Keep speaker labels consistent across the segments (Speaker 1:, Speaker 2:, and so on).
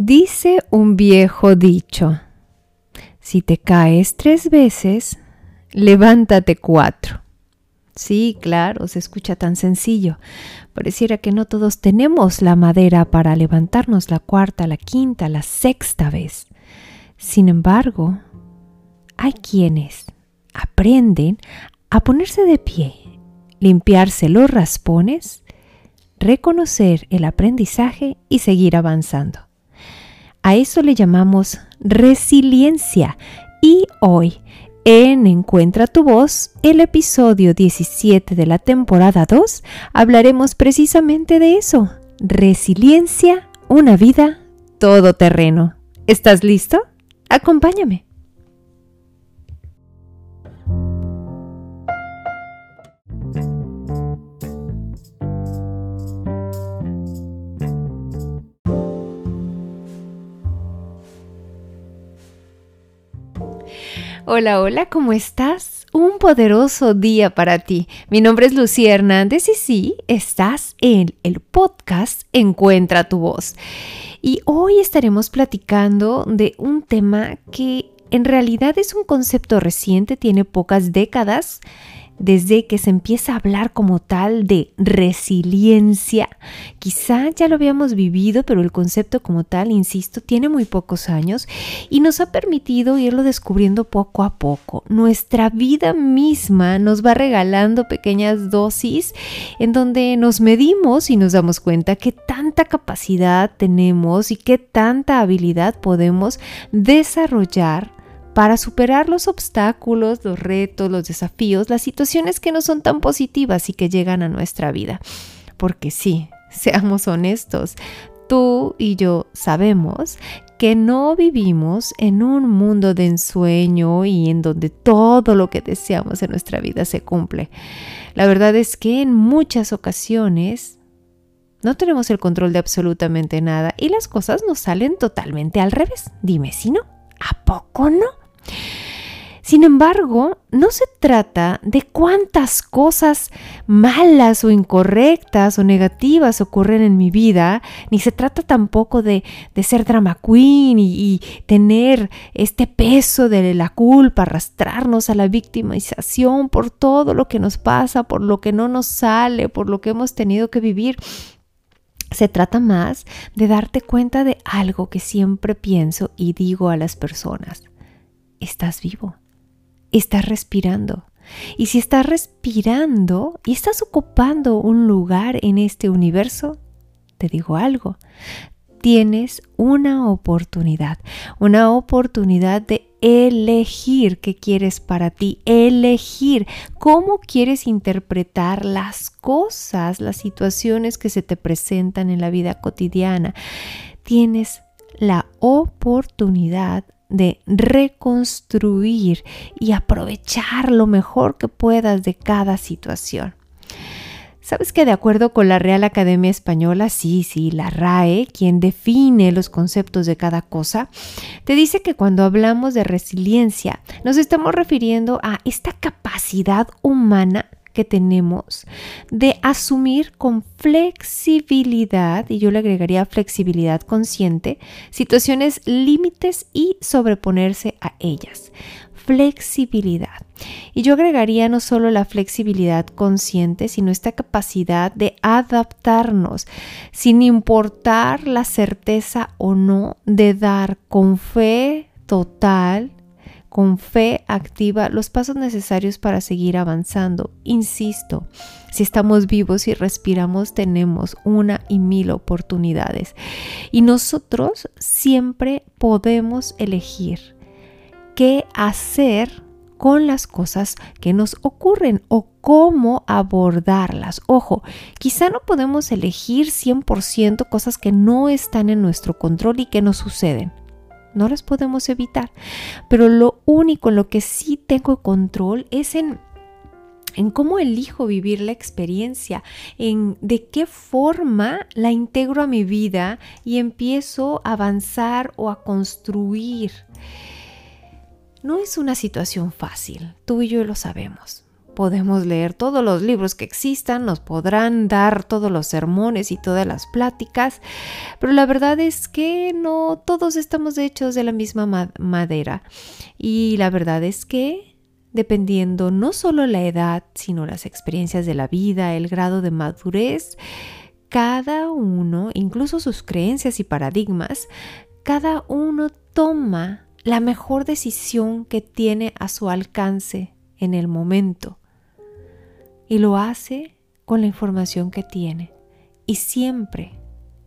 Speaker 1: Dice un viejo dicho, si te caes tres veces, levántate cuatro. Sí, claro, se escucha tan sencillo. Pareciera que no todos tenemos la madera para levantarnos la cuarta, la quinta, la sexta vez. Sin embargo, hay quienes aprenden a ponerse de pie, limpiarse los raspones, reconocer el aprendizaje y seguir avanzando. A eso le llamamos resiliencia y hoy en Encuentra tu voz, el episodio 17 de la temporada 2, hablaremos precisamente de eso, resiliencia, una vida todoterreno. ¿Estás listo? Acompáñame. Hola, hola, ¿cómo estás? Un poderoso día para ti. Mi nombre es Lucía Hernández y sí, estás en el podcast Encuentra tu voz. Y hoy estaremos platicando de un tema que en realidad es un concepto reciente, tiene pocas décadas desde que se empieza a hablar como tal de resiliencia. Quizá ya lo habíamos vivido, pero el concepto como tal, insisto, tiene muy pocos años y nos ha permitido irlo descubriendo poco a poco. Nuestra vida misma nos va regalando pequeñas dosis en donde nos medimos y nos damos cuenta que tanta capacidad tenemos y qué tanta habilidad podemos desarrollar para superar los obstáculos, los retos, los desafíos, las situaciones que no son tan positivas y que llegan a nuestra vida. Porque sí, seamos honestos, tú y yo sabemos que no vivimos en un mundo de ensueño y en donde todo lo que deseamos en nuestra vida se cumple. La verdad es que en muchas ocasiones no tenemos el control de absolutamente nada y las cosas nos salen totalmente al revés. Dime si no. ¿A poco no? Sin embargo, no se trata de cuántas cosas malas o incorrectas o negativas ocurren en mi vida, ni se trata tampoco de, ser drama queen y, y, tener este peso de la culpa, arrastrarnos a la victimización por todo lo que nos pasa, por lo que no nos sale, por lo que hemos tenido que vivir. Se trata más de darte cuenta de algo que siempre pienso y digo a las personas. Estás vivo, estás respirando. Y si estás respirando y estás ocupando un lugar en este universo, te digo algo, tienes una oportunidad, una oportunidad de elegir qué quieres para ti, elegir cómo quieres interpretar las cosas, las situaciones que se te presentan en la vida cotidiana. Tienes la oportunidad de reconstruir y aprovechar lo mejor que puedas de cada situación. ¿Sabes que de acuerdo con la Real Academia Española, sí, sí, la RAE, quien define los conceptos de cada cosa, te dice que cuando hablamos de resiliencia nos estamos refiriendo a esta capacidad humana que tenemos de asumir con flexibilidad, y yo le agregaría flexibilidad consciente, situaciones límites y sobreponerse a ellas. Flexibilidad. Y yo agregaría no solo la flexibilidad consciente, sino esta capacidad de adaptarnos sin importar la certeza o no de dar con fe total con fe activa los pasos necesarios para seguir avanzando. Insisto, si estamos vivos y respiramos tenemos una y mil oportunidades. Y nosotros siempre podemos elegir qué hacer con las cosas que nos ocurren o cómo abordarlas. Ojo, quizá no podemos elegir 100% cosas que no están en nuestro control y que nos suceden no las podemos evitar. Pero lo único en lo que sí tengo control es en en cómo elijo vivir la experiencia, en de qué forma la integro a mi vida y empiezo a avanzar o a construir. No es una situación fácil, tú y yo lo sabemos podemos leer todos los libros que existan, nos podrán dar todos los sermones y todas las pláticas, pero la verdad es que no todos estamos hechos de la misma madera. Y la verdad es que dependiendo no solo la edad, sino las experiencias de la vida, el grado de madurez, cada uno, incluso sus creencias y paradigmas, cada uno toma la mejor decisión que tiene a su alcance en el momento. Y lo hace con la información que tiene. Y siempre,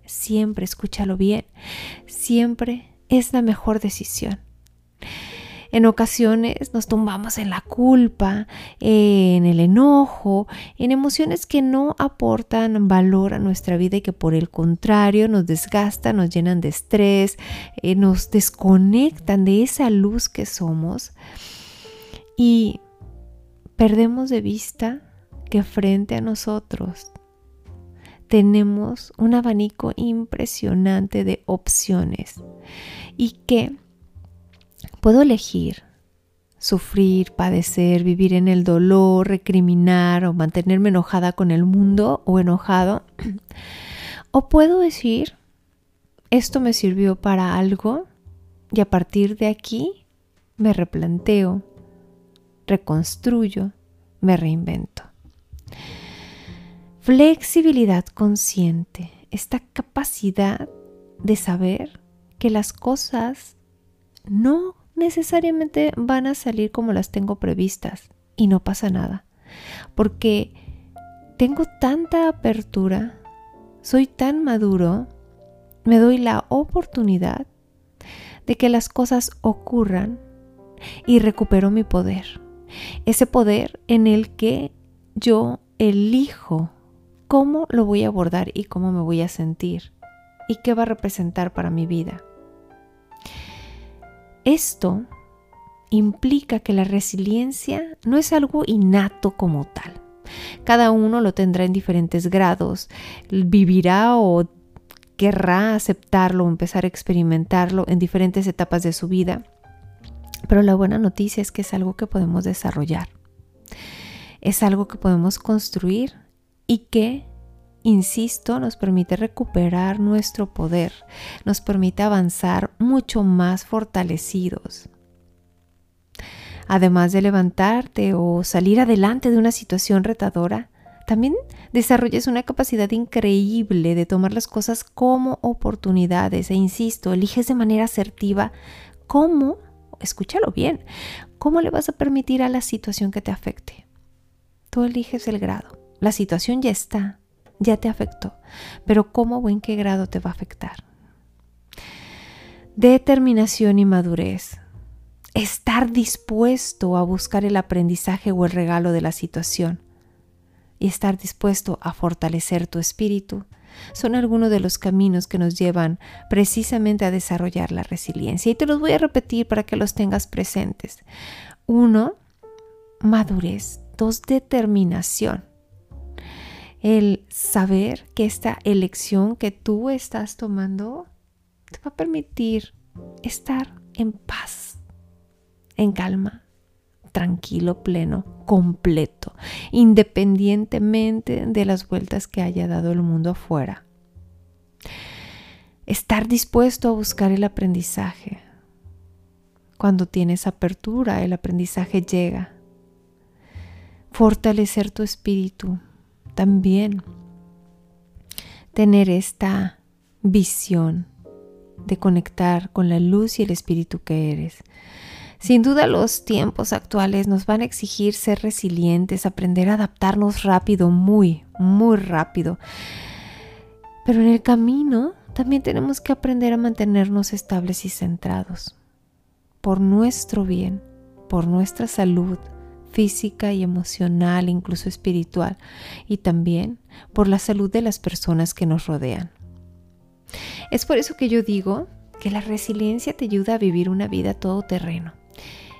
Speaker 1: siempre, escúchalo bien, siempre es la mejor decisión. En ocasiones nos tumbamos en la culpa, en el enojo, en emociones que no aportan valor a nuestra vida y que por el contrario nos desgastan, nos llenan de estrés, eh, nos desconectan de esa luz que somos y perdemos de vista que frente a nosotros tenemos un abanico impresionante de opciones y que Puedo elegir sufrir, padecer, vivir en el dolor, recriminar o mantenerme enojada con el mundo o enojado. O puedo decir, esto me sirvió para algo y a partir de aquí me replanteo, reconstruyo, me reinvento. Flexibilidad consciente, esta capacidad de saber que las cosas no necesariamente van a salir como las tengo previstas y no pasa nada. Porque tengo tanta apertura, soy tan maduro, me doy la oportunidad de que las cosas ocurran y recupero mi poder. Ese poder en el que yo elijo cómo lo voy a abordar y cómo me voy a sentir y qué va a representar para mi vida. Esto implica que la resiliencia no es algo innato como tal. Cada uno lo tendrá en diferentes grados, vivirá o querrá aceptarlo o empezar a experimentarlo en diferentes etapas de su vida. Pero la buena noticia es que es algo que podemos desarrollar. Es algo que podemos construir y que insisto, nos permite recuperar nuestro poder, nos permite avanzar mucho más fortalecidos. Además de levantarte o salir adelante de una situación retadora, también desarrollas una capacidad increíble de tomar las cosas como oportunidades e insisto, eliges de manera asertiva cómo, escúchalo bien, cómo le vas a permitir a la situación que te afecte. Tú eliges el grado. La situación ya está, ya te afectó, pero ¿cómo o en qué grado te va a afectar? Determinación y madurez. Estar dispuesto a buscar el aprendizaje o el regalo de la situación y estar dispuesto a fortalecer tu espíritu son algunos de los caminos que nos llevan precisamente a desarrollar la resiliencia. Y te los voy a repetir para que los tengas presentes. Uno, madurez. Dos, determinación el saber que esta elección que tú estás tomando te va a permitir estar en paz, en calma, tranquilo, pleno, completo, independientemente de las vueltas que haya dado el mundo afuera. Estar dispuesto a buscar el aprendizaje. Cuando tienes apertura, el aprendizaje llega. Fortalecer tu espíritu, también tener esta visión de conectar con la luz y el espíritu que eres. Sin duda los tiempos actuales nos van a exigir ser resilientes, aprender a adaptarnos rápido, muy, muy rápido. Pero en el camino también tenemos que aprender a mantenernos estables y centrados, por nuestro bien, por nuestra salud, física y emocional, incluso espiritual, y también por la salud de las personas que nos rodean. Es por eso que yo digo que la resiliencia te ayuda a vivir una vida todoterreno,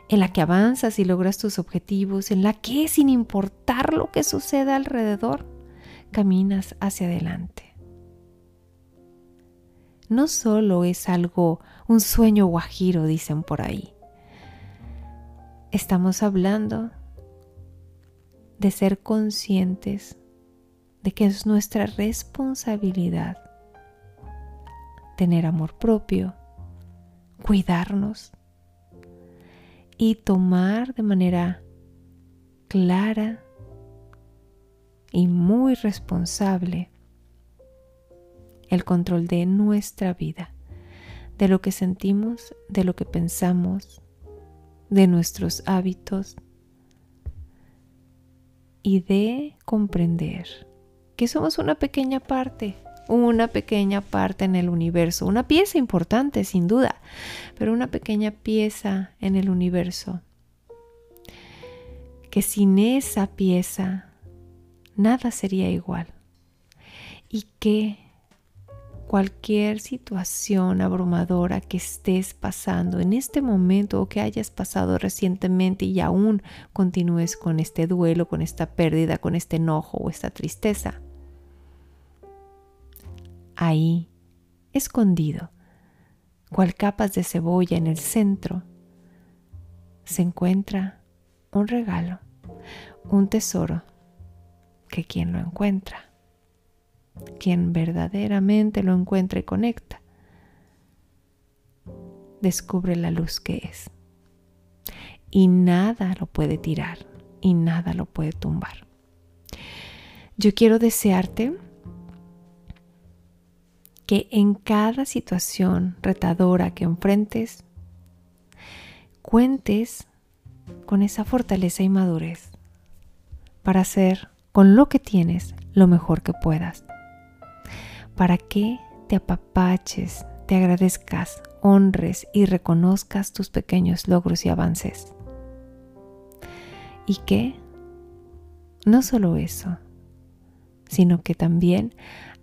Speaker 1: en la que avanzas y logras tus objetivos, en la que sin importar lo que suceda alrededor, caminas hacia adelante. No solo es algo, un sueño guajiro, dicen por ahí. Estamos hablando de ser conscientes de que es nuestra responsabilidad tener amor propio, cuidarnos y tomar de manera clara y muy responsable el control de nuestra vida, de lo que sentimos, de lo que pensamos, de nuestros hábitos y de comprender que somos una pequeña parte, una pequeña parte en el universo, una pieza importante sin duda, pero una pequeña pieza en el universo. Que sin esa pieza nada sería igual. Y que cualquier situación abrumadora que estés pasando en este momento o que hayas pasado recientemente y aún continúes con este duelo, con esta pérdida, con este enojo o esta tristeza, ahí, escondido, cual capas de cebolla en el centro, se encuentra un regalo, un tesoro, que quien lo encuentra, quien verdaderamente lo encuentra y conecta, descubre la luz que es. Y nada lo puede tirar y nada lo puede tumbar. Yo quiero desearte que en cada situación retadora que enfrentes, cuentes con esa fortaleza y madurez para hacer con lo que tienes lo mejor que puedas. Para que te apapaches, te agradezcas, honres y reconozcas tus pequeños logros y avances. Y que no solo eso, sino que también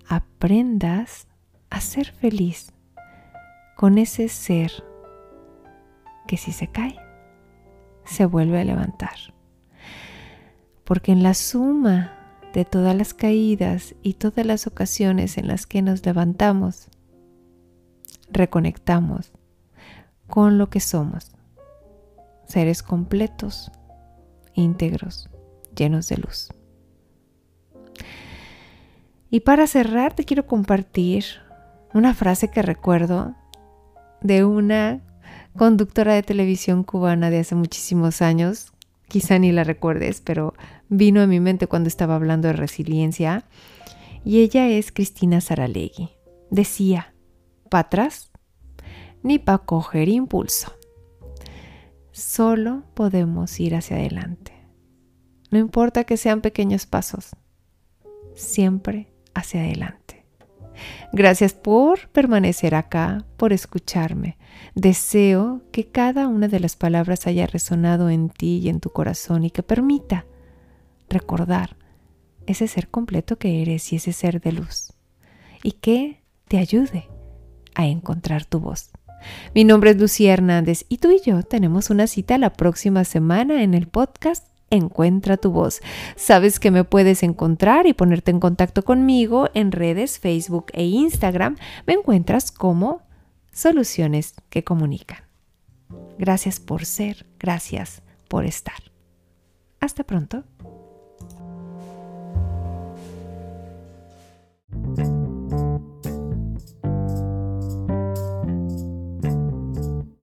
Speaker 1: aprendas a ser feliz con ese ser que si se cae, se vuelve a levantar. Porque en la suma de todas las caídas y todas las ocasiones en las que nos levantamos, reconectamos con lo que somos, seres completos, íntegros, llenos de luz. Y para cerrar te quiero compartir una frase que recuerdo de una conductora de televisión cubana de hace muchísimos años, quizá ni la recuerdes, pero vino a mi mente cuando estaba hablando de resiliencia, y ella es Cristina Saralegui. Decía, pa' atrás, ni pa' coger impulso. Solo podemos ir hacia adelante. No importa que sean pequeños pasos, siempre hacia adelante. Gracias por permanecer acá, por escucharme. Deseo que cada una de las palabras haya resonado en ti y en tu corazón y que permita recordar ese ser completo que eres y ese ser de luz. Y que te ayude a encontrar tu voz. Mi nombre es Lucía Hernández y tú y yo tenemos una cita la próxima semana en el podcast Encuentra tu voz. Sabes que me puedes encontrar y ponerte en contacto conmigo en redes Facebook e Instagram. Me encuentras como Soluciones que Comunican. Gracias por ser, gracias por estar. Hasta pronto.